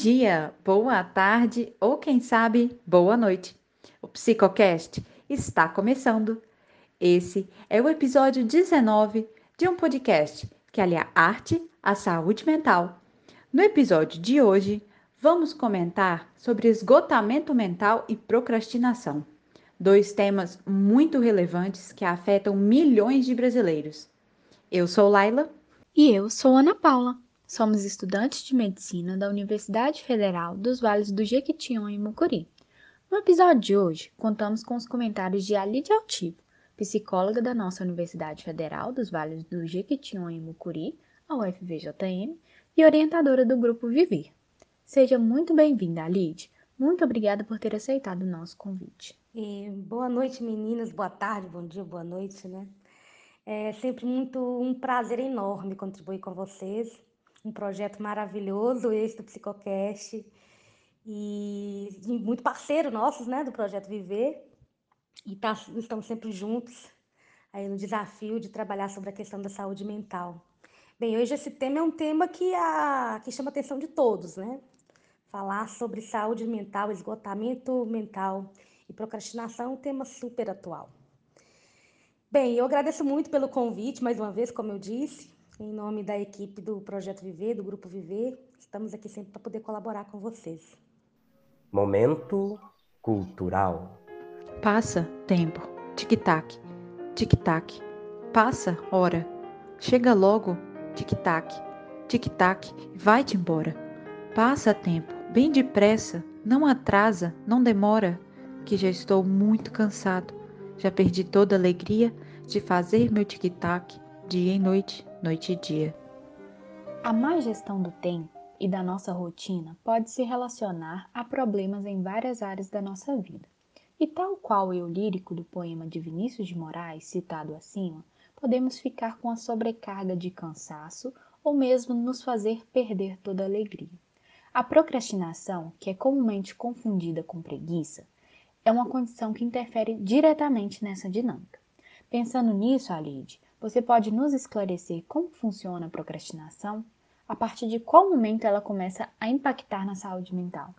Dia, boa tarde ou quem sabe, boa noite. O Psicocast está começando. Esse é o episódio 19 de um podcast que alia arte à saúde mental. No episódio de hoje, vamos comentar sobre esgotamento mental e procrastinação, dois temas muito relevantes que afetam milhões de brasileiros. Eu sou Laila e eu sou Ana Paula. Somos estudantes de medicina da Universidade Federal dos Vales do Jequitinhonha e Mucuri. No episódio de hoje, contamos com os comentários de Alide Altivo, psicóloga da nossa Universidade Federal dos Vales do Jequitinhonha e Mucuri, a UFVJM, e orientadora do grupo Viver. Seja muito bem-vinda, Alide. Muito obrigada por ter aceitado o nosso convite. E boa noite, meninas. Boa tarde, bom dia, boa noite, né? É sempre muito um prazer enorme contribuir com vocês um projeto maravilhoso, esse do Psicocast, e, muito parceiro nossos, né, do Projeto Viver, e tá, estamos sempre juntos aí no desafio de trabalhar sobre a questão da saúde mental. Bem, hoje esse tema é um tema que, a, que chama a atenção de todos, né? Falar sobre saúde mental, esgotamento mental e procrastinação é um tema super atual. Bem, eu agradeço muito pelo convite, mais uma vez, como eu disse. Em nome da equipe do Projeto Viver, do Grupo Viver, estamos aqui sempre para poder colaborar com vocês. Momento cultural. Passa tempo, tic-tac, tic-tac. Passa hora. Chega logo, tic-tac, tic-tac, vai-te embora. Passa tempo, bem depressa, não atrasa, não demora, que já estou muito cansado. Já perdi toda a alegria de fazer meu tic-tac dia e noite, noite e dia. A má gestão do tempo e da nossa rotina pode se relacionar a problemas em várias áreas da nossa vida. E tal qual o eu lírico do poema de Vinícius de Moraes, citado acima, podemos ficar com a sobrecarga de cansaço ou mesmo nos fazer perder toda a alegria. A procrastinação, que é comumente confundida com preguiça, é uma condição que interfere diretamente nessa dinâmica. Pensando nisso, Alide, você pode nos esclarecer como funciona a procrastinação? A partir de qual momento ela começa a impactar na saúde mental?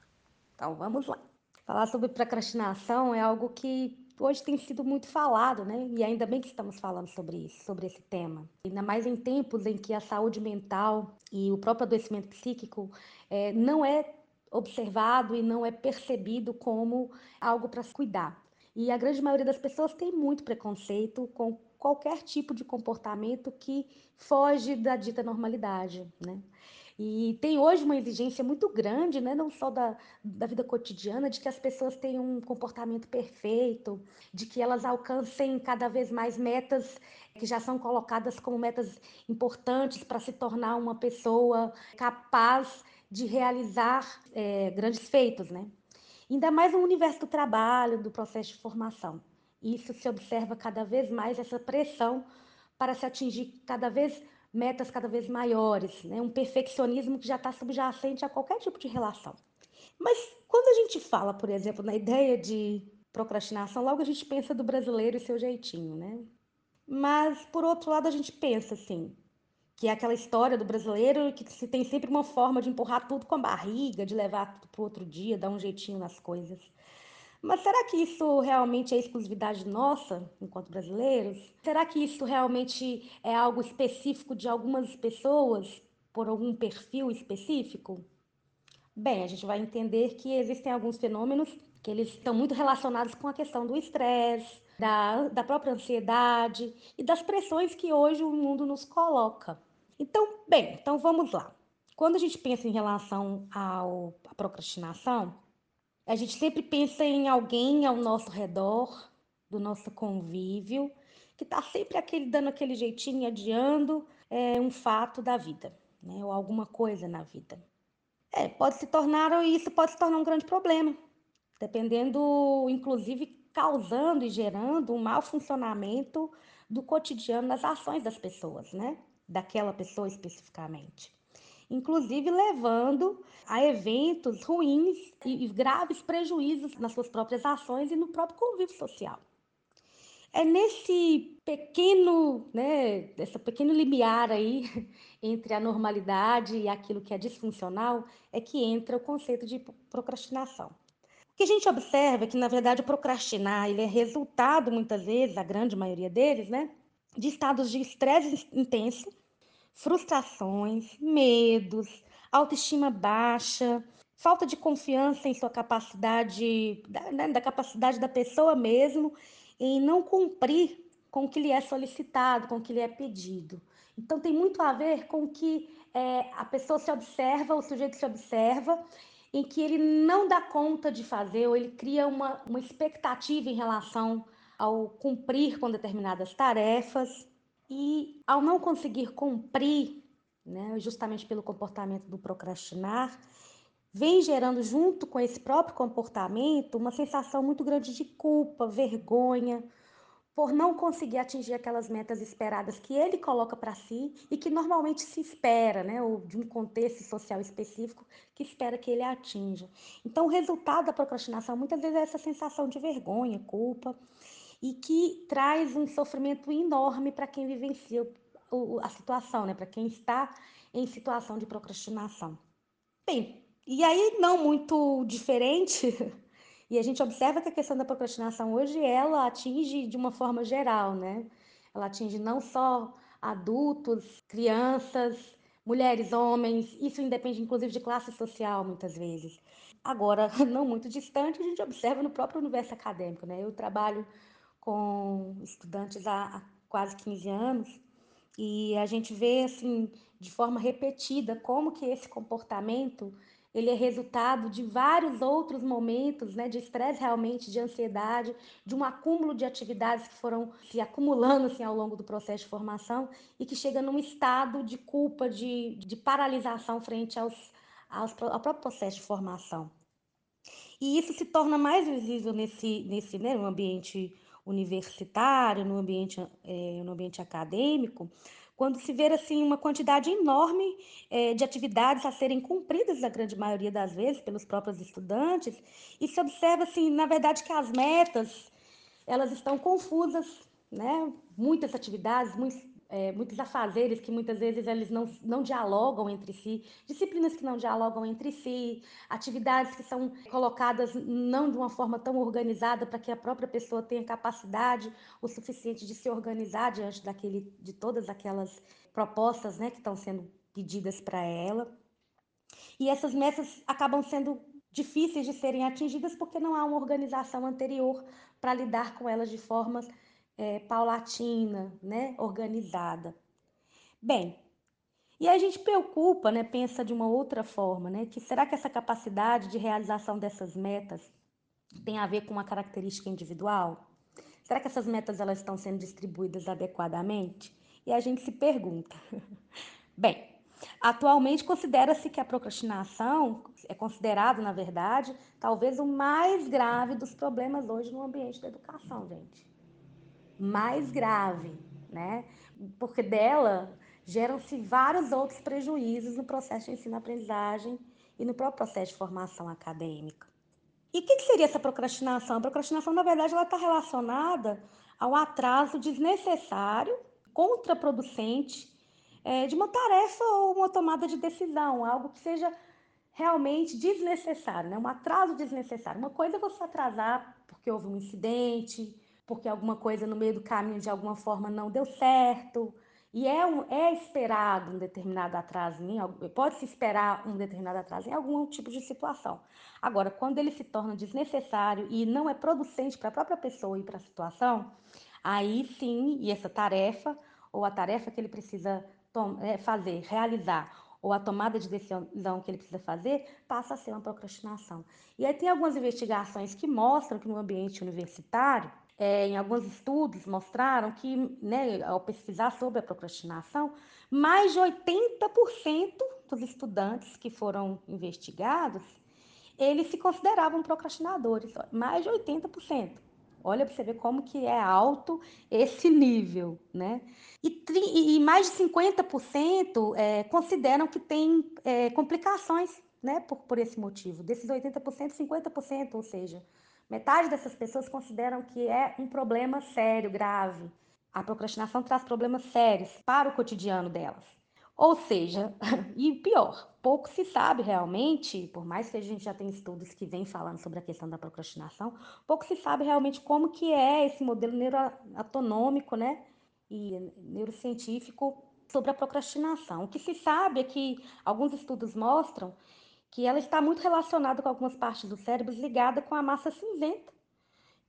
Então, vamos lá. Falar sobre procrastinação é algo que hoje tem sido muito falado, né? E ainda bem que estamos falando sobre isso, sobre esse tema. Ainda mais em tempos em que a saúde mental e o próprio adoecimento psíquico é, não é observado e não é percebido como algo para se cuidar. E a grande maioria das pessoas tem muito preconceito com qualquer tipo de comportamento que foge da dita normalidade, né? E tem hoje uma exigência muito grande, né, não só da, da vida cotidiana, de que as pessoas tenham um comportamento perfeito, de que elas alcancem cada vez mais metas que já são colocadas como metas importantes para se tornar uma pessoa capaz de realizar é, grandes feitos, né? Ainda mais no universo do trabalho, do processo de formação. Isso se observa cada vez mais essa pressão para se atingir cada vez metas cada vez maiores, né? um perfeccionismo que já está subjacente a qualquer tipo de relação. Mas quando a gente fala, por exemplo, na ideia de procrastinação, logo a gente pensa do brasileiro e seu jeitinho, né? Mas por outro lado a gente pensa assim, que é aquela história do brasileiro que se tem sempre uma forma de empurrar tudo com a barriga, de levar tudo para outro dia, dar um jeitinho nas coisas. Mas será que isso realmente é exclusividade nossa, enquanto brasileiros? Será que isso realmente é algo específico de algumas pessoas, por algum perfil específico? Bem, a gente vai entender que existem alguns fenômenos que eles estão muito relacionados com a questão do estresse, da, da própria ansiedade e das pressões que hoje o mundo nos coloca. Então, bem, então vamos lá. Quando a gente pensa em relação ao, à procrastinação, a gente sempre pensa em alguém ao nosso redor, do nosso convívio, que está sempre aquele, dando aquele jeitinho, adiando é, um fato da vida, né? ou alguma coisa na vida. É, pode se tornar, isso pode se tornar um grande problema, dependendo, inclusive, causando e gerando um mau funcionamento do cotidiano nas ações das pessoas, né? Daquela pessoa especificamente inclusive levando a eventos ruins e graves prejuízos nas suas próprias ações e no próprio convívio social. É nesse pequeno, né, essa pequeno limiar aí entre a normalidade e aquilo que é disfuncional, é que entra o conceito de procrastinação. O que a gente observa é que, na verdade, o procrastinar ele é resultado, muitas vezes, a grande maioria deles, né, de estados de estresse intenso, frustrações, medos, autoestima baixa, falta de confiança em sua capacidade, da, né, da capacidade da pessoa mesmo em não cumprir com o que lhe é solicitado, com o que lhe é pedido. Então, tem muito a ver com que é, a pessoa se observa, o sujeito se observa, em que ele não dá conta de fazer, ou ele cria uma, uma expectativa em relação ao cumprir com determinadas tarefas, e ao não conseguir cumprir, né, justamente pelo comportamento do procrastinar, vem gerando junto com esse próprio comportamento uma sensação muito grande de culpa, vergonha, por não conseguir atingir aquelas metas esperadas que ele coloca para si e que normalmente se espera, né, ou de um contexto social específico que espera que ele atinja. Então, o resultado da procrastinação muitas vezes é essa sensação de vergonha, culpa, e que traz um sofrimento enorme para quem vivencia a situação, né, para quem está em situação de procrastinação. Bem, e aí não muito diferente E a gente observa que a questão da procrastinação hoje ela atinge de uma forma geral, né? Ela atinge não só adultos, crianças, mulheres, homens, isso independe inclusive de classe social muitas vezes. Agora, não muito distante, a gente observa no próprio universo acadêmico, né? Eu trabalho com estudantes há quase 15 anos e a gente vê assim de forma repetida como que esse comportamento ele é resultado de vários outros momentos, né, de estresse realmente, de ansiedade, de um acúmulo de atividades que foram se acumulando assim ao longo do processo de formação e que chega num estado de culpa, de, de paralisação frente aos, aos, ao próprio processo de formação. E isso se torna mais visível nesse, nesse né, ambiente universitário, no ambiente, é, no ambiente acadêmico, quando se vê assim uma quantidade enorme é, de atividades a serem cumpridas, na grande maioria das vezes, pelos próprios estudantes, e se observa assim, na verdade, que as metas elas estão confusas, né? Muitas atividades, muitos, é, muitos afazeres que muitas vezes eles não, não dialogam entre si, disciplinas que não dialogam entre si, atividades que são colocadas não de uma forma tão organizada para que a própria pessoa tenha capacidade o suficiente de se organizar diante daquele, de todas aquelas propostas né, que estão sendo pedidas para ela. E essas metas acabam sendo difíceis de serem atingidas porque não há uma organização anterior para lidar com elas de forma é, paulatina, né, organizada. Bem, e a gente preocupa, né, pensa de uma outra forma, né, que será que essa capacidade de realização dessas metas tem a ver com uma característica individual? Será que essas metas elas estão sendo distribuídas adequadamente? E a gente se pergunta. Bem, atualmente considera-se que a procrastinação é considerado, na verdade, talvez o mais grave dos problemas hoje no ambiente da educação, gente mais grave, né? Porque dela geram-se vários outros prejuízos no processo de ensino-aprendizagem e no próprio processo de formação acadêmica. E o que, seria essa procrastinação? A procrastinação, na verdade, ela está relacionada ao atraso desnecessário, contraproducente, é, de uma tarefa ou uma tomada de decisão, algo que seja realmente desnecessário, né? um atraso desnecessário. Uma coisa é você atrasar porque houve um incidente, porque alguma coisa no meio do caminho de alguma forma não deu certo. E é, um, é esperado um determinado atraso, em, pode-se esperar um determinado atraso em algum tipo de situação. Agora, quando ele se torna desnecessário e não é producente para a própria pessoa e para a situação, aí sim, e essa tarefa, ou a tarefa que ele precisa é, fazer, realizar, ou a tomada de decisão que ele precisa fazer, passa a ser uma procrastinação. E aí tem algumas investigações que mostram que no ambiente universitário, é, em alguns estudos mostraram que, né, ao pesquisar sobre a procrastinação, mais de 80% dos estudantes que foram investigados, eles se consideravam procrastinadores, mais de 80%. Olha para você ver como que é alto esse nível, né? E, e mais de 50% é, consideram que tem é, complicações, né, por, por esse motivo. Desses 80%, 50%, ou seja, Metade dessas pessoas consideram que é um problema sério, grave. A procrastinação traz problemas sérios para o cotidiano delas. Ou seja, e pior, pouco se sabe realmente, por mais que a gente já tenha estudos que vêm falando sobre a questão da procrastinação, pouco se sabe realmente como que é esse modelo neuroautonômico, né, e neurocientífico sobre a procrastinação. O que se sabe é que alguns estudos mostram que ela está muito relacionada com algumas partes do cérebro ligadas com a massa cinzenta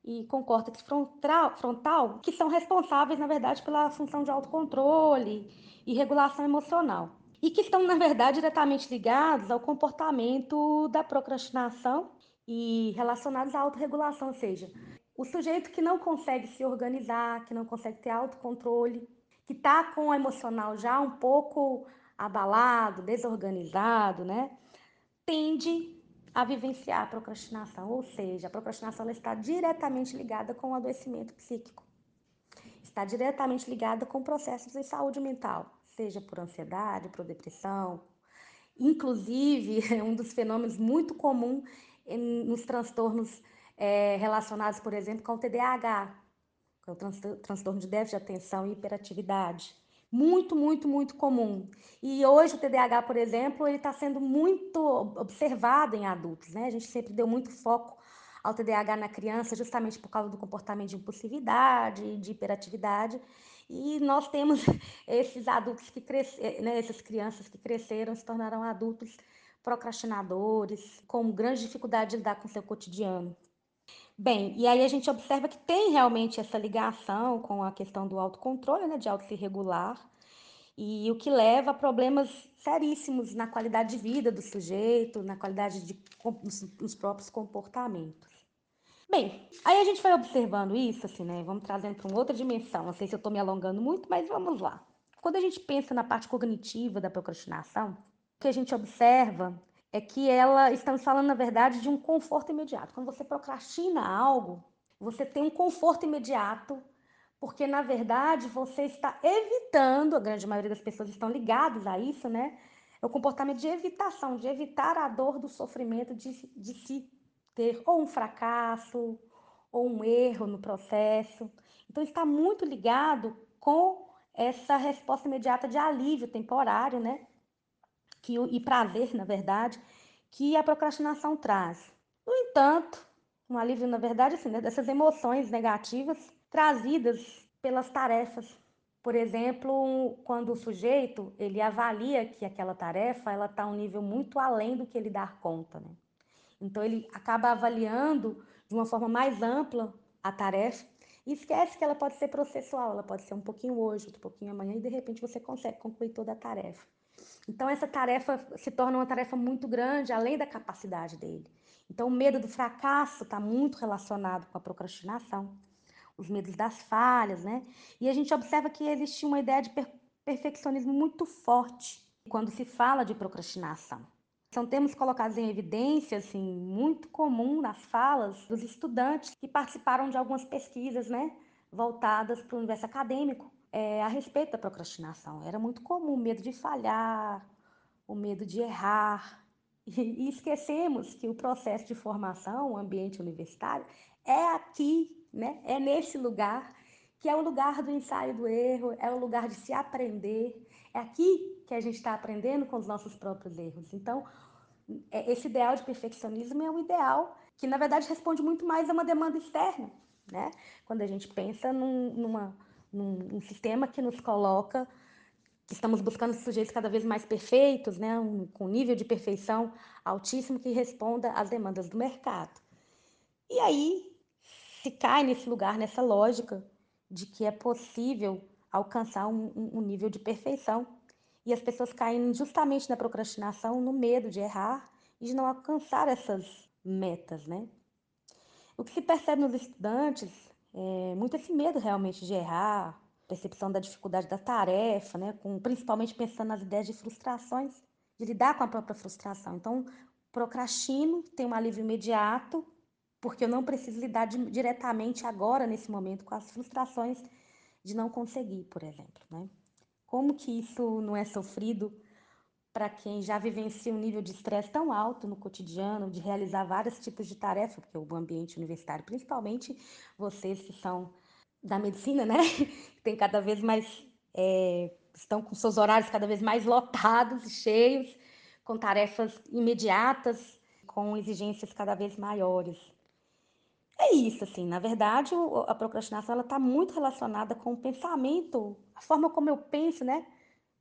e com o córtex frontal, frontal, que são responsáveis, na verdade, pela função de autocontrole e regulação emocional. E que estão, na verdade, diretamente ligados ao comportamento da procrastinação e relacionados à autorregulação, ou seja, o sujeito que não consegue se organizar, que não consegue ter autocontrole, que está com o emocional já um pouco abalado, desorganizado, né? Tende a vivenciar a procrastinação, ou seja, a procrastinação está diretamente ligada com o adoecimento psíquico. Está diretamente ligada com processos de saúde mental, seja por ansiedade, por depressão. Inclusive, um dos fenômenos muito comum nos transtornos é, relacionados, por exemplo, com o TDAH, que é o transtorno de déficit de atenção e hiperatividade muito, muito, muito comum. E hoje o TDAH, por exemplo, ele está sendo muito observado em adultos, né? A gente sempre deu muito foco ao TDAH na criança, justamente por causa do comportamento de impulsividade, de hiperatividade. E nós temos esses adultos que cresceram, né, essas crianças que cresceram, se tornaram adultos procrastinadores, com grande dificuldade de lidar com o seu cotidiano. Bem, e aí a gente observa que tem realmente essa ligação com a questão do autocontrole, né, de auto se regular, e o que leva a problemas seríssimos na qualidade de vida do sujeito, na qualidade de nos próprios comportamentos. Bem, aí a gente vai observando isso, assim, né? Vamos trazendo para uma outra dimensão. Não sei se eu estou me alongando muito, mas vamos lá. Quando a gente pensa na parte cognitiva da procrastinação, o que a gente observa é que ela estamos falando na verdade de um conforto imediato. Quando você procrastina algo, você tem um conforto imediato, porque na verdade você está evitando, a grande maioria das pessoas estão ligadas a isso, né? É o comportamento de evitação, de evitar a dor do sofrimento de, de se ter ou um fracasso ou um erro no processo. Então está muito ligado com essa resposta imediata de alívio temporário, né? Que, e prazer, na verdade, que a procrastinação traz. No entanto, um alívio, na verdade, assim, né, dessas emoções negativas trazidas pelas tarefas. Por exemplo, quando o sujeito ele avalia que aquela tarefa ela está a um nível muito além do que ele dá conta, né? Então ele acaba avaliando de uma forma mais ampla a tarefa e esquece que ela pode ser processual, ela pode ser um pouquinho hoje, outro pouquinho amanhã e de repente você consegue concluir toda a tarefa. Então, essa tarefa se torna uma tarefa muito grande, além da capacidade dele. Então, o medo do fracasso está muito relacionado com a procrastinação, os medos das falhas, né? E a gente observa que existe uma ideia de per perfeccionismo muito forte quando se fala de procrastinação. São termos colocados em evidência, assim, muito comum nas falas dos estudantes que participaram de algumas pesquisas, né, voltadas para o universo acadêmico, é, a respeito da procrastinação. Era muito comum o medo de falhar, o medo de errar. E, esquecemos que o processo de formação, o ambiente universitário, é aqui, né? é nesse lugar, que é o lugar do ensaio do erro, é o lugar de se aprender. É aqui que a gente está aprendendo com os nossos próprios erros. Então, é, esse ideal de perfeccionismo é um ideal que, na verdade, responde muito mais a uma demanda externa. Né? Quando a gente pensa num, numa num, um sistema que nos coloca estamos buscando sujeitos cada vez mais perfeitos, né, um, com nível de perfeição altíssimo que responda às demandas do mercado. E aí se cai nesse lugar, nessa lógica de que é possível alcançar um, um nível de perfeição. E as pessoas caem justamente na procrastinação, no medo de errar e de não alcançar essas metas, né? O que se percebe nos estudantes é, muito esse medo realmente de errar, percepção da dificuldade da tarefa, né? Com, principalmente pensando nas ideias de frustrações, de lidar com a própria frustração. Então, procrastino, tenho um alívio imediato, porque eu não preciso lidar de, diretamente agora, nesse momento, com as frustrações de não conseguir, por exemplo. Né? Como que isso não é sofrido para quem já vivencia um nível de estresse tão alto no cotidiano, de realizar vários tipos de tarefas, porque o ambiente universitário, principalmente vocês que são da medicina, né, tem cada vez mais é, estão com seus horários cada vez mais lotados e cheios, com tarefas imediatas, com exigências cada vez maiores. É isso, assim, na verdade, a procrastinação ela está muito relacionada com o pensamento, a forma como eu penso, né,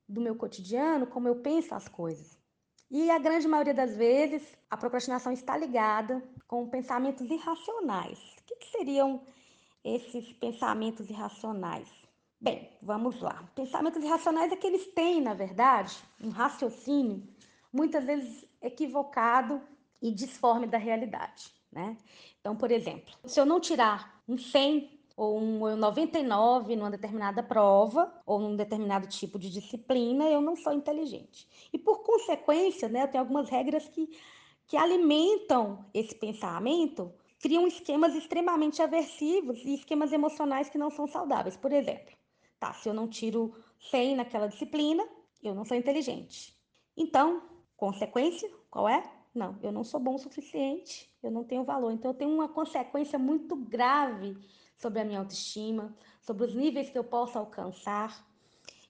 do meu cotidiano, como eu penso as coisas. E a grande maioria das vezes, a procrastinação está ligada com pensamentos irracionais. O que, que seriam esses pensamentos irracionais? Bem, vamos lá. Pensamentos irracionais é que eles têm, na verdade, um raciocínio muitas vezes equivocado e disforme da realidade, né? Então, por exemplo, se eu não tirar um 100 ou um 99 numa determinada prova ou num determinado tipo de disciplina, eu não sou inteligente. E por consequência, né, eu tenho algumas regras que, que alimentam esse pensamento, criam esquemas extremamente aversivos e esquemas emocionais que não são saudáveis. Por exemplo, tá, se eu não tiro 100 naquela disciplina, eu não sou inteligente. Então, consequência, qual é? Não, eu não sou bom o suficiente, eu não tenho valor. Então, eu tenho uma consequência muito grave sobre a minha autoestima, sobre os níveis que eu posso alcançar.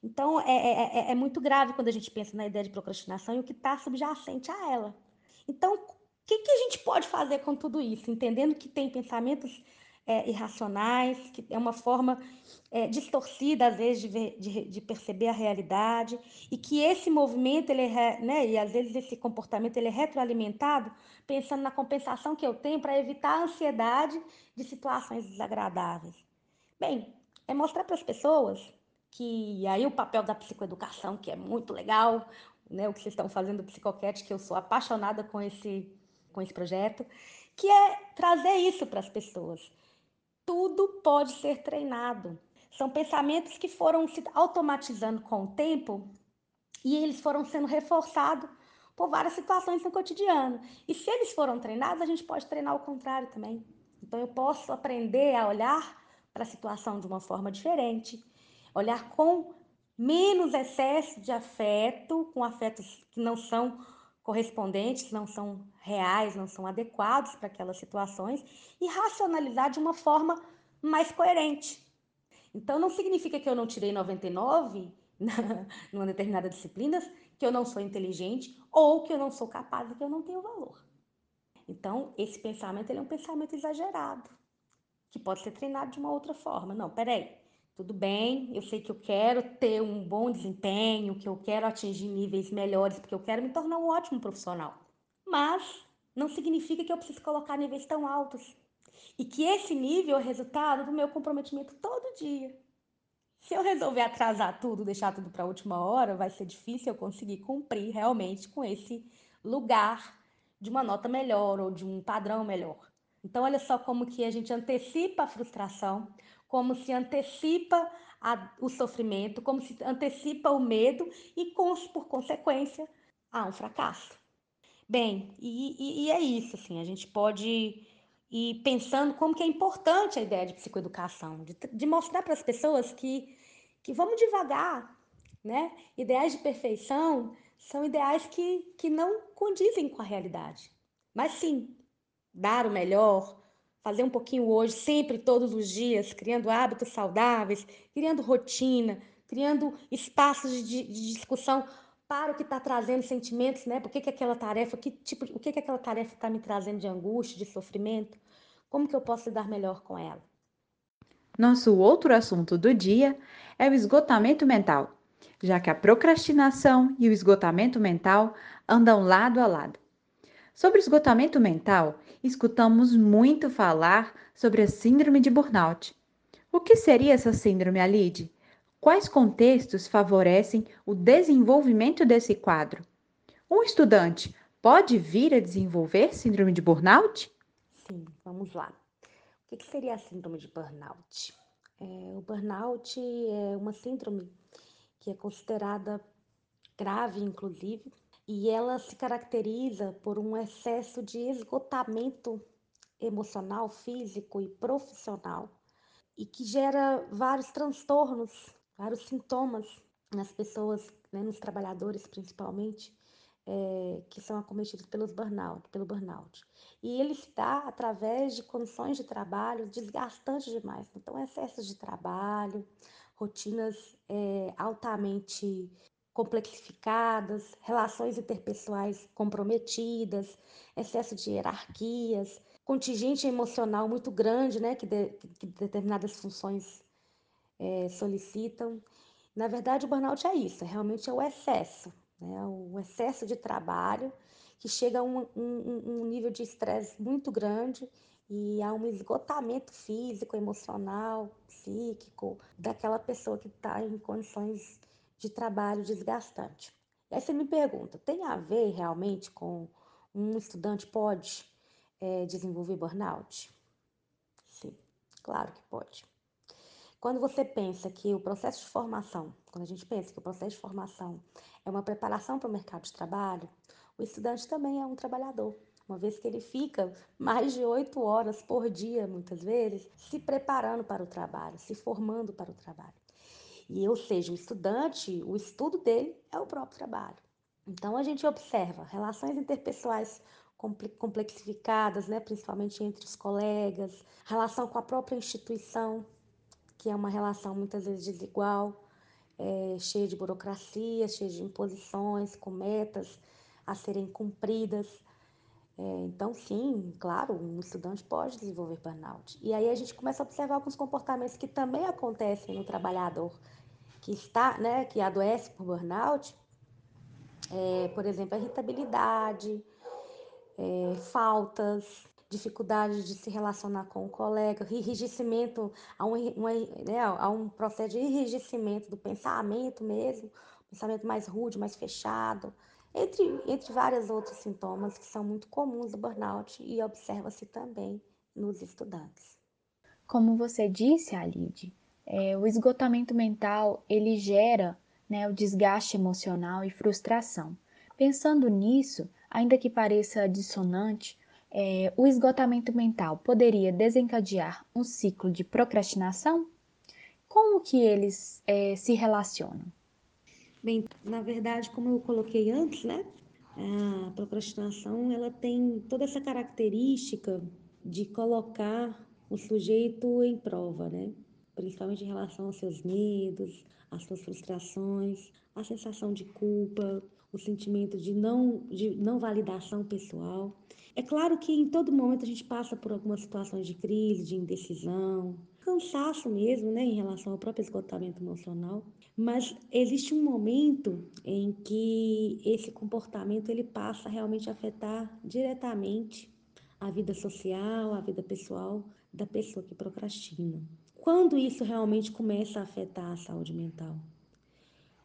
Então, é, é, é, é muito grave quando a gente pensa na ideia de procrastinação e o que está subjacente a ela. Então, o que, que a gente pode fazer com tudo isso? Entendendo que tem pensamentos é, irracionais, que é uma forma é, distorcida, às vezes, de, ver, de, de, perceber a realidade, e que esse movimento, ele é, né, e às vezes esse comportamento, ele é retroalimentado, pensando na compensação que eu tenho para evitar a ansiedade de situações desagradáveis. Bem, é mostrar para as pessoas que aí o papel da psicoeducação, que é muito legal, né, o que vocês estão fazendo do Psicoquete, que eu sou apaixonada com esse, com esse projeto, que é trazer isso para as pessoas. Tudo pode ser treinado. São pensamentos que foram se automatizando com o tempo e eles foram sendo reforçados por várias situações no cotidiano. E se eles foram treinados, a gente pode treinar o contrário também. Então eu posso aprender a olhar para a situação de uma forma diferente, olhar com menos excesso de afeto, com afetos que não são correspondentes, não são reais, não são adequados para aquelas situações e racionalizar de uma forma mais coerente. Então, não significa que eu não tirei 99 na, numa determinada disciplina, que eu não sou inteligente ou que eu não sou capaz e que eu não tenho valor. Então, esse pensamento ele é um pensamento exagerado, que pode ser treinado de uma outra forma. Não, peraí, tudo bem, eu sei que eu quero ter um bom desempenho, que eu quero atingir níveis melhores, porque eu quero me tornar um ótimo profissional. Mas não significa que eu preciso colocar níveis tão altos. E que esse nível é resultado do meu comprometimento todo dia. Se eu resolver atrasar tudo, deixar tudo para a última hora, vai ser difícil eu conseguir cumprir realmente com esse lugar de uma nota melhor ou de um padrão melhor. Então, olha só como que a gente antecipa a frustração, como se antecipa a, o sofrimento, como se antecipa o medo e, com, por consequência, há um fracasso. Bem, e, e, e é isso, assim, a gente pode e pensando como que é importante a ideia de psicoeducação, de, de mostrar para as pessoas que, que vamos devagar, né? Ideais de perfeição são ideais que, que não condizem com a realidade. Mas sim, dar o melhor, fazer um pouquinho hoje, sempre, todos os dias, criando hábitos saudáveis, criando rotina, criando espaços de, de discussão para o que está trazendo sentimentos, né? Por que, que aquela tarefa, que tipo, o que, que aquela tarefa está me trazendo de angústia, de sofrimento? Como que eu posso lidar melhor com ela? Nosso outro assunto do dia é o esgotamento mental, já que a procrastinação e o esgotamento mental andam lado a lado. Sobre esgotamento mental, escutamos muito falar sobre a síndrome de burnout. O que seria essa síndrome, Alide? Quais contextos favorecem o desenvolvimento desse quadro? Um estudante pode vir a desenvolver síndrome de burnout? Sim, vamos lá. O que seria a síndrome de burnout? É, o burnout é uma síndrome que é considerada grave, inclusive, e ela se caracteriza por um excesso de esgotamento emocional, físico e profissional, e que gera vários transtornos vários sintomas nas pessoas né, nos trabalhadores principalmente, é, que são acometidos pelos burnout, pelo burnout. E ele se dá através de condições de trabalho desgastantes demais. Então, excessos de trabalho, rotinas é, altamente complexificadas, relações interpessoais comprometidas, excesso de hierarquias, contingente emocional muito grande, né, que, de, que determinadas funções é, solicitam. Na verdade, o burnout é isso, realmente é o excesso, né, o excesso de trabalho que chega a um, um, um nível de estresse muito grande e há um esgotamento físico, emocional, psíquico daquela pessoa que está em condições de trabalho desgastante. E aí você me pergunta, tem a ver realmente com um estudante pode é, desenvolver burnout? Sim, claro que pode. Quando você pensa que o processo de formação, quando a gente pensa que o processo de formação é uma preparação para o mercado de trabalho, o estudante também é um trabalhador, uma vez que ele fica mais de oito horas por dia, muitas vezes, se preparando para o trabalho, se formando para o trabalho. E, ou seja, o estudante, o estudo dele é o próprio trabalho. Então, a gente observa relações interpessoais complexificadas, né, principalmente entre os colegas, relação com a própria instituição, que é uma relação muitas vezes desigual, é, cheia de burocracia, cheia de imposições, com metas a serem cumpridas. É, então, sim, claro, um estudante pode desenvolver burnout. E aí a gente começa a observar alguns comportamentos que também acontecem no trabalhador que está, né, que adoece por burnout, é, por exemplo, irritabilidade, é, faltas, dificuldade de se relacionar com o colega, enrijecimento, há um, uma, né, um processo de enrijecimento do pensamento mesmo, pensamento mais rude, mais fechado, entre, entre vários outros sintomas que são muito comuns do burnout e observa-se também nos estudantes. Como você disse, Alide, é, o esgotamento mental ele gera né, o desgaste emocional e frustração. Pensando nisso, ainda que pareça dissonante, é, o esgotamento mental poderia desencadear um ciclo de procrastinação? Como que eles é, se relacionam? Bem, na verdade, como eu coloquei antes, né? A procrastinação ela tem toda essa característica de colocar o sujeito em prova, né? Principalmente em relação aos seus medos, às suas frustrações, a sensação de culpa, o sentimento de não, de não validação pessoal. É claro que em todo momento a gente passa por algumas situações de crise, de indecisão, cansaço mesmo, né, em relação ao próprio esgotamento emocional, mas existe um momento em que esse comportamento ele passa realmente a afetar diretamente a vida social, a vida pessoal da pessoa que procrastina. Quando isso realmente começa a afetar a saúde mental?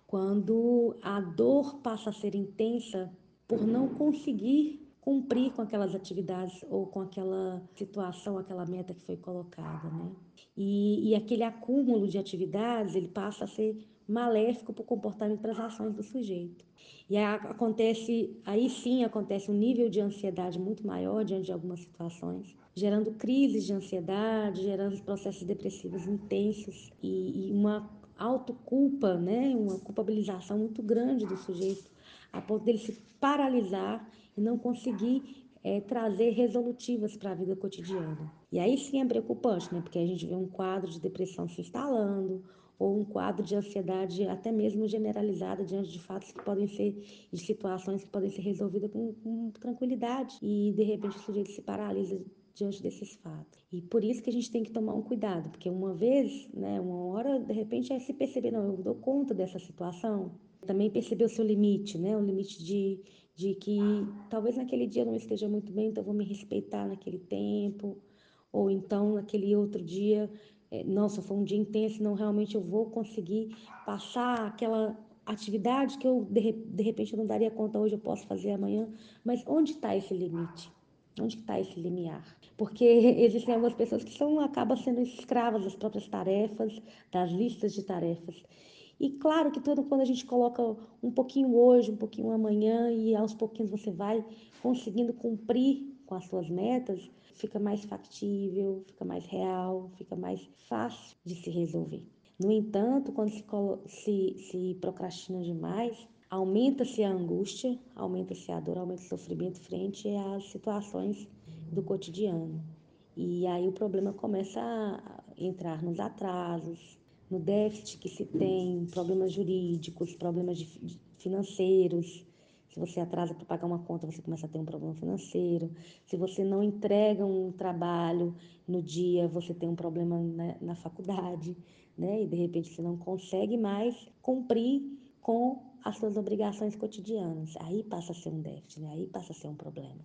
Quando a dor passa a ser intensa por não conseguir cumprir com aquelas atividades ou com aquela situação, aquela meta que foi colocada, né? E, e aquele acúmulo de atividades, ele passa a ser maléfico para o comportamento para as ações do sujeito. E aí acontece, aí sim acontece um nível de ansiedade muito maior diante de algumas situações, gerando crises de ansiedade, gerando processos depressivos intensos e, e uma autoculpa, né, uma culpabilização muito grande do sujeito, a ponto dele se paralisar e não conseguir é, trazer resolutivas para a vida cotidiana. E aí sim é preocupante, né? Porque a gente vê um quadro de depressão se instalando, ou um quadro de ansiedade até mesmo generalizada diante de fatos que podem ser, de situações que podem ser resolvidas com, com tranquilidade. E de repente o sujeito se paralisa diante desses fatos. E por isso que a gente tem que tomar um cuidado, porque uma vez, né, uma hora, de repente é se perceber, não, eu dou conta dessa situação. Também perceber o seu limite, né, o limite de de que talvez naquele dia não esteja muito bem, então vou me respeitar naquele tempo, ou então naquele outro dia, nossa, foi um dia intenso, não realmente eu vou conseguir passar aquela atividade que eu de, de repente eu não daria conta hoje, eu posso fazer amanhã, mas onde está esse limite? Onde está esse limiar? Porque existem algumas pessoas que são acabam sendo escravas das próprias tarefas, das listas de tarefas. E claro que todo, quando a gente coloca um pouquinho hoje, um pouquinho amanhã, e aos pouquinhos você vai conseguindo cumprir com as suas metas, fica mais factível, fica mais real, fica mais fácil de se resolver. No entanto, quando se, se, se procrastina demais, aumenta-se a angústia, aumenta-se a dor, aumenta o sofrimento frente às situações do cotidiano. E aí o problema começa a entrar nos atrasos, no déficit que se tem, problemas jurídicos, problemas de, de financeiros. Se você atrasa para pagar uma conta, você começa a ter um problema financeiro. Se você não entrega um trabalho no dia, você tem um problema na, na faculdade, né? E de repente você não consegue mais cumprir com as suas obrigações cotidianas. Aí passa a ser um déficit, né? aí passa a ser um problema.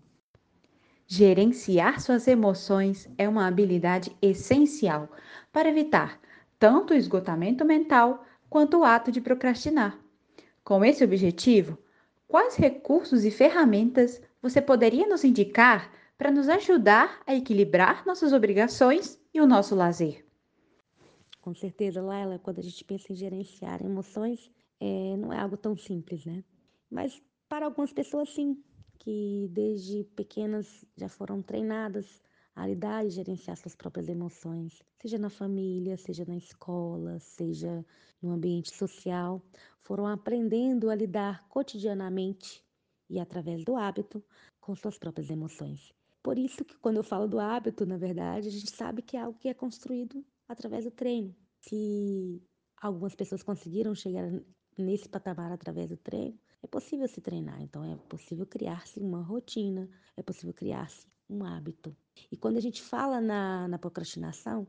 Gerenciar suas emoções é uma habilidade essencial para evitar tanto o esgotamento mental quanto o ato de procrastinar. Com esse objetivo, quais recursos e ferramentas você poderia nos indicar para nos ajudar a equilibrar nossas obrigações e o nosso lazer? Com certeza, Laila, quando a gente pensa em gerenciar emoções, é, não é algo tão simples, né? Mas para algumas pessoas, sim, que desde pequenas já foram treinadas a lidar e gerenciar suas próprias emoções, seja na família, seja na escola, seja no ambiente social, foram aprendendo a lidar cotidianamente e através do hábito com suas próprias emoções. Por isso que quando eu falo do hábito, na verdade, a gente sabe que é algo que é construído através do treino. Se algumas pessoas conseguiram chegar nesse patamar através do treino, é possível se treinar, então é possível criar-se uma rotina, é possível criar-se um hábito. E quando a gente fala na, na procrastinação,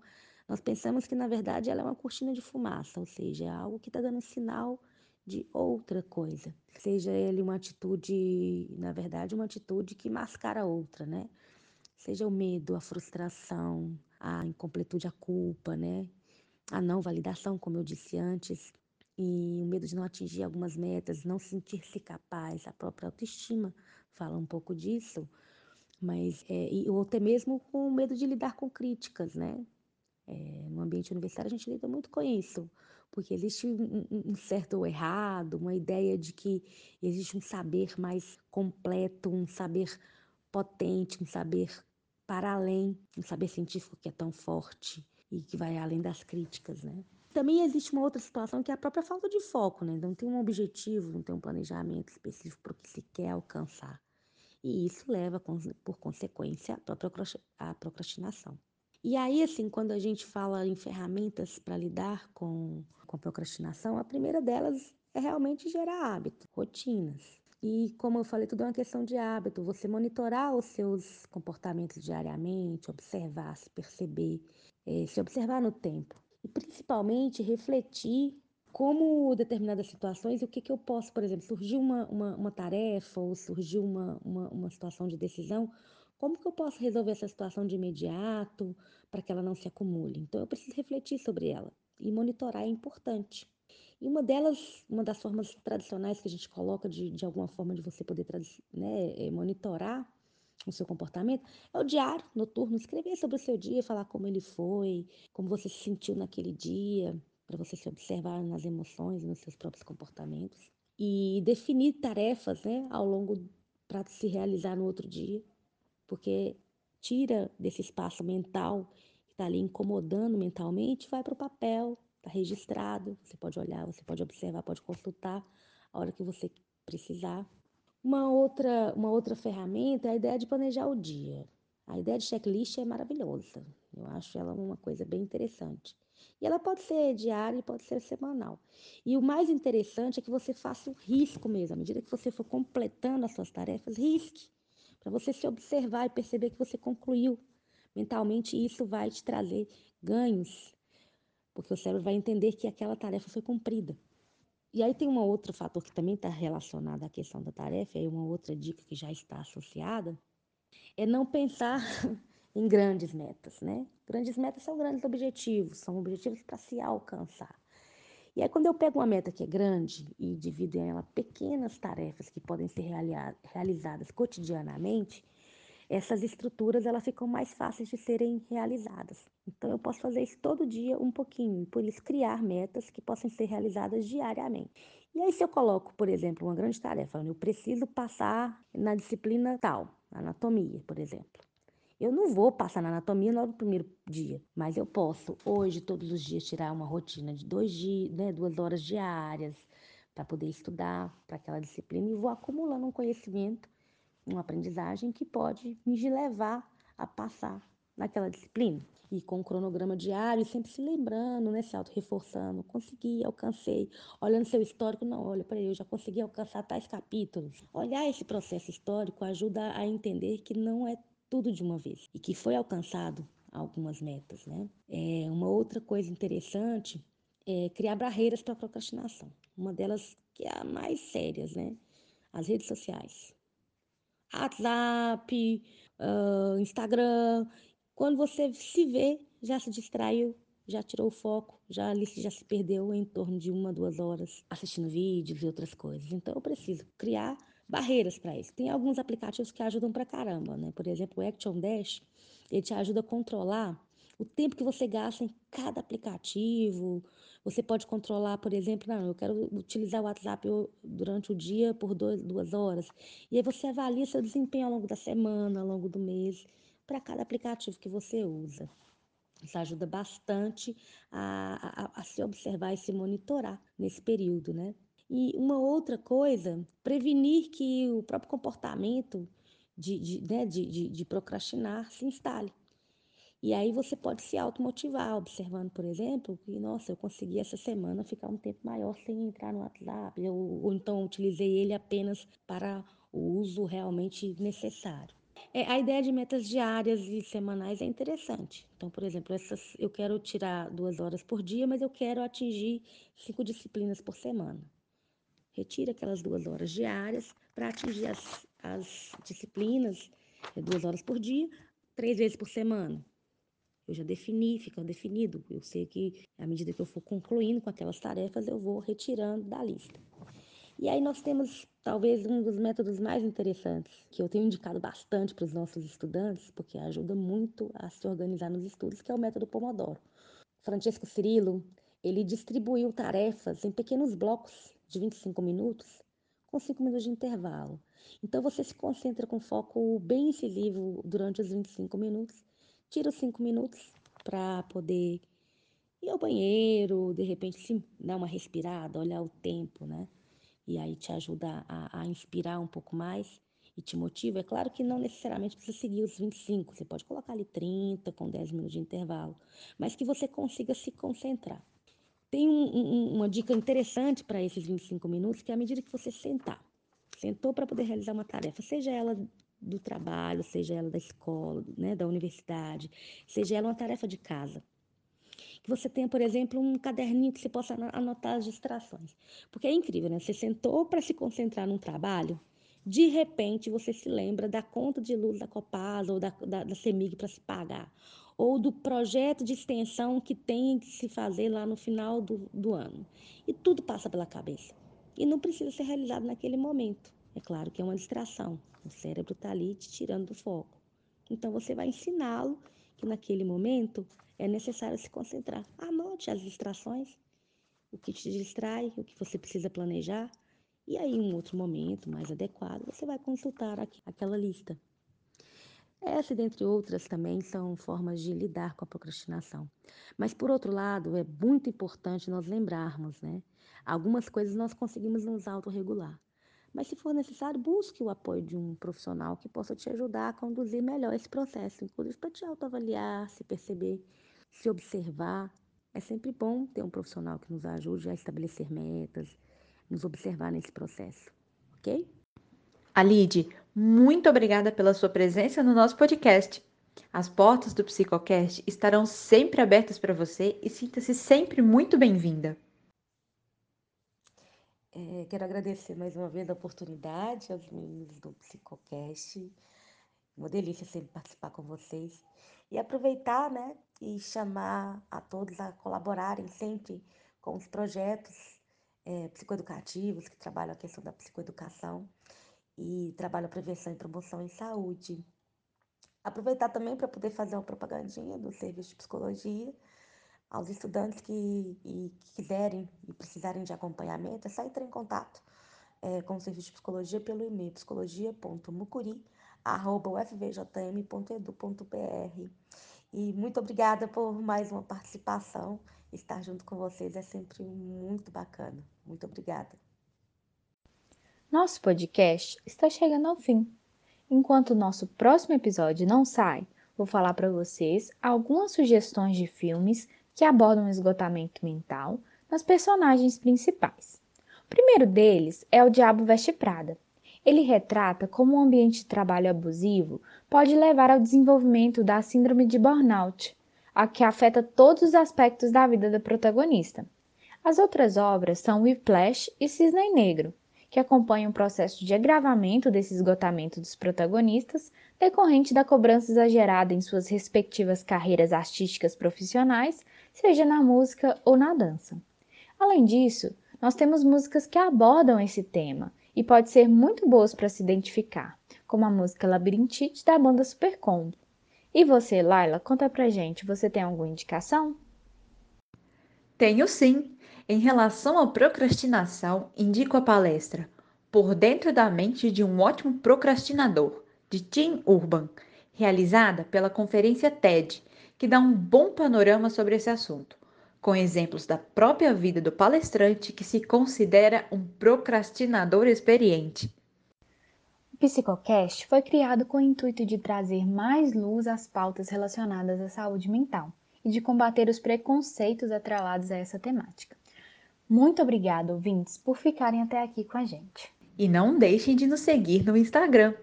nós pensamos que na verdade ela é uma cortina de fumaça, ou seja, é algo que está dando sinal de outra coisa. Seja ele uma atitude, na verdade, uma atitude que mascara outra, né? Seja o medo, a frustração, a incompletude, a culpa, né? A não validação, como eu disse antes, e o medo de não atingir algumas metas, não sentir-se capaz, a própria autoestima fala um pouco disso, mas é, ou até mesmo com o medo de lidar com críticas, né? É, no ambiente universitário a gente lida muito com isso, porque existe um, um, certo errado, uma ideia de que existe um saber mais completo, um saber potente, um saber para além, um saber científico que é tão forte e que vai além das críticas, né? Também existe uma outra situação que é a própria falta de foco, né? Não tem um objetivo, não tem um planejamento específico para o que se quer alcançar. E isso leva, por consequência, a procrastinação. E aí, assim, quando a gente fala em ferramentas para lidar com, com procrastinação, a primeira delas é realmente gerar hábito, rotinas. E como eu falei, tudo é uma questão de hábito. Você monitorar os seus comportamentos diariamente, observar, se perceber, é, se observar no tempo. E principalmente refletir como determinadas situações, o que, que eu posso, por exemplo, surgiu uma, uma, uma tarefa ou surgiu uma, uma, uma situação de decisão, como que eu posso resolver essa situação de imediato para que ela não se acumule? Então, eu preciso refletir sobre ela e monitorar é importante. E uma delas, uma das formas tradicionais que a gente coloca de, de alguma forma de você poder né, é monitorar o seu comportamento é o diário noturno, escrever sobre o seu dia, falar como ele foi, como você se sentiu naquele dia, para você se observar nas emoções, nos seus próprios comportamentos e definir tarefas, né, ao longo para se realizar no outro dia, porque tira desse espaço mental que está ali incomodando mentalmente, vai para o papel, está registrado, você pode olhar, você pode observar, pode consultar a hora que você precisar. Uma outra, uma outra ferramenta é a ideia de planejar o dia. A ideia de checklist é maravilhosa. Eu acho ela uma coisa bem interessante. E ela pode ser diária e pode ser semanal. E o mais interessante é que você faça o risco mesmo. À medida que você for completando as suas tarefas, risque. Para você se observar e perceber que você concluiu. Mentalmente, isso vai te trazer ganhos. Porque o cérebro vai entender que aquela tarefa foi cumprida. E aí tem um outro fator que também está relacionado à questão da tarefa, e uma outra dica que já está associada, é não pensar em grandes metas, né? Grandes metas são grandes objetivos, são objetivos para se alcançar. E aí, quando eu pego uma meta que é grande e divido ela pequenas tarefas que podem ser realizadas cotidianamente, essas estruturas elas ficam mais fáceis de serem realizadas. Então, eu posso fazer isso todo dia um pouquinho, por isso criar metas que possam ser realizadas diariamente. E aí, se eu coloco, por exemplo, uma grande tarefa, eu preciso passar na disciplina tal, anatomia, por exemplo. Eu não vou passar na anatomia logo no primeiro dia, mas eu posso hoje, todos os dias, tirar uma rotina de dois dias, né, duas horas diárias para poder estudar para aquela disciplina e vou acumulando um conhecimento, uma aprendizagem que pode me levar a passar naquela disciplina. E com o cronograma diário, sempre se lembrando, né, se auto-reforçando, consegui, alcancei. Olhando seu histórico, não, olha, peraí, eu já consegui alcançar tais capítulos. Olhar esse processo histórico ajuda a entender que não é tudo de uma vez e que foi alcançado algumas metas, né? É, uma outra coisa interessante é criar barreiras para a procrastinação. Uma delas que é a mais sérias, né? As redes sociais. WhatsApp, uh, Instagram quando você se vê, já se distraiu, já tirou o foco, já, já se perdeu em torno de uma, duas horas assistindo vídeos e outras coisas. Então eu preciso criar barreiras para isso. Tem alguns aplicativos que ajudam para caramba, né? Por exemplo, o Action Dash, ele te ajuda a controlar o tempo que você gasta em cada aplicativo. Você pode controlar, por exemplo, não, eu quero utilizar o WhatsApp durante o dia por dois, duas horas. E aí você avalia seu desempenho ao longo da semana, ao longo do mês para cada aplicativo que você usa. Isso ajuda bastante a, a, a, se observar e se monitorar nesse período, né? E uma outra coisa, prevenir que o próprio comportamento de, de, né, de, de, de procrastinar se instale. E aí você pode se automotivar, observando, por exemplo, que, nossa, eu consegui essa semana ficar um tempo maior sem entrar no WhatsApp, ou, ou então utilizei ele apenas para o uso realmente necessário. É, a ideia de metas diárias e semanais é interessante. Então, por exemplo, essas, eu quero tirar duas horas por dia, mas eu quero atingir cinco disciplinas por semana. Retira aquelas duas horas diárias para atingir as, as disciplinas, é, duas horas por dia, três vezes por semana. Eu já defini, fica definido. Eu sei que à medida que eu for concluindo com aquelas tarefas, eu vou retirando da lista. E aí nós temos talvez um dos métodos mais interessantes, que eu tenho indicado bastante para os nossos estudantes, porque ajuda muito a se organizar nos estudos, que é o método Pomodoro. Francesco Cirilo, ele distribuiu tarefas em pequenos blocos de 25 minutos, com 5 minutos de intervalo. Então você se concentra com foco bem incisivo durante os 25 minutos, tira os 5 minutos para poder ir ao banheiro, de repente se dar uma respirada, olhar o tempo, né? e aí te ajuda a, a, inspirar um pouco mais e te motiva. É claro que não necessariamente precisa seguir os 25, você pode colocar ali 30 com 10 minutos de intervalo, mas que você consiga se concentrar. Tem um, um, uma dica interessante para esses 25 minutos, que é à medida que você sentar, sentou para poder realizar uma tarefa, seja ela do trabalho, seja ela da escola, né, da universidade, seja ela uma tarefa de casa que você tenha, por exemplo, um caderninho que você possa anotar as distrações. Porque é incrível, né? Você sentou para se concentrar num trabalho, de repente você se lembra da conta de luz da Copasa ou da, da, da CEMIG para se pagar, ou do projeto de extensão que tem que se fazer lá no final do, do ano. E tudo passa pela cabeça. E não precisa ser realizado naquele momento. É claro que é uma distração. O cérebro está ali te tirando do foco. Então você vai ensiná-lo que naquele momento é necessário se concentrar. Anote as distrações, o que te distrai, o que você precisa planejar, e aí, em um outro momento mais adequado, você vai consultar aquela lista. Essa, dentre outras, também são formas de lidar com a procrastinação. Mas, por outro lado, é muito importante nós lembrarmos, né? Algumas coisas nós conseguimos nos autorregular. Mas, se for necessário, busque o apoio de um profissional que possa te ajudar a conduzir melhor esse processo, inclusive para te autoavaliar, se perceber se observar. É sempre bom ter um profissional que nos ajude a estabelecer metas, nos observar nesse processo, ok? Alide, muito obrigada pela sua presença no nosso podcast. As portas do Psicocast estarão sempre abertas para você e sinta-se sempre muito bem-vinda. É, quero agradecer mais uma vez a oportunidade aos meninos do Psicocast. Uma delícia sempre participar com vocês e aproveitar, né, e chamar a todos a colaborarem sempre com os projetos é, psicoeducativos que trabalham a questão da psicoeducação e trabalham a prevenção e promoção em saúde. Aproveitar também para poder fazer uma propagandinha do serviço de psicologia aos estudantes que, e, que quiserem e precisarem de acompanhamento, é só entrar em contato é, com o serviço de psicologia pelo e-mail psicologia.mucuri.com ufvjm.edu.br. E muito obrigada por mais uma participação. Estar junto com vocês é sempre muito bacana. Muito obrigada. Nosso podcast está chegando ao fim. Enquanto o nosso próximo episódio não sai, vou falar para vocês algumas sugestões de filmes que abordam o esgotamento mental nas personagens principais. O primeiro deles é O Diabo Veste Prada. Ele retrata como um ambiente de trabalho abusivo pode levar ao desenvolvimento da síndrome de burnout, a que afeta todos os aspectos da vida da protagonista. As outras obras são Whiplash e Cisne Negro, que acompanham o processo de agravamento desse esgotamento dos protagonistas, decorrente da cobrança exagerada em suas respectivas carreiras artísticas profissionais, seja na música ou na dança. Além disso, nós temos músicas que abordam esse tema e pode ser muito boas para se identificar, como a música Labirintite da banda Supercombo. E você, Laila, conta pra gente, você tem alguma indicação? Tenho sim. Em relação à procrastinação, indico a palestra Por Dentro da Mente de um Ótimo Procrastinador, de Tim Urban, realizada pela conferência TED, que dá um bom panorama sobre esse assunto, com exemplos da própria vida do palestrante que se considera um procrastinador experiente. O Psicocast foi criado com o intuito de trazer mais luz às pautas relacionadas à saúde mental e de combater os preconceitos atrelados a essa temática. Muito obrigada, ouvintes, por ficarem até aqui com a gente. E não deixem de nos seguir no Instagram,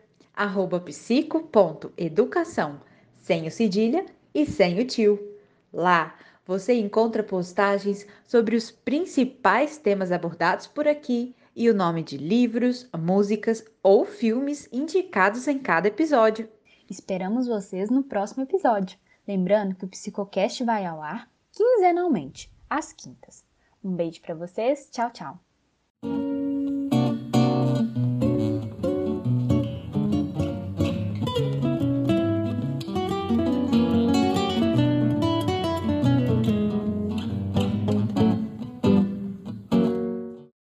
psico.educação, sem o cedilha e sem o tio. Lá você encontra postagens sobre os principais temas abordados por aqui e o nome de livros, músicas ou filmes indicados em cada episódio. Esperamos vocês no próximo episódio. Lembrando que o Psicocast vai ao ar quinzenalmente, às quintas. Um beijo para vocês, tchau, tchau.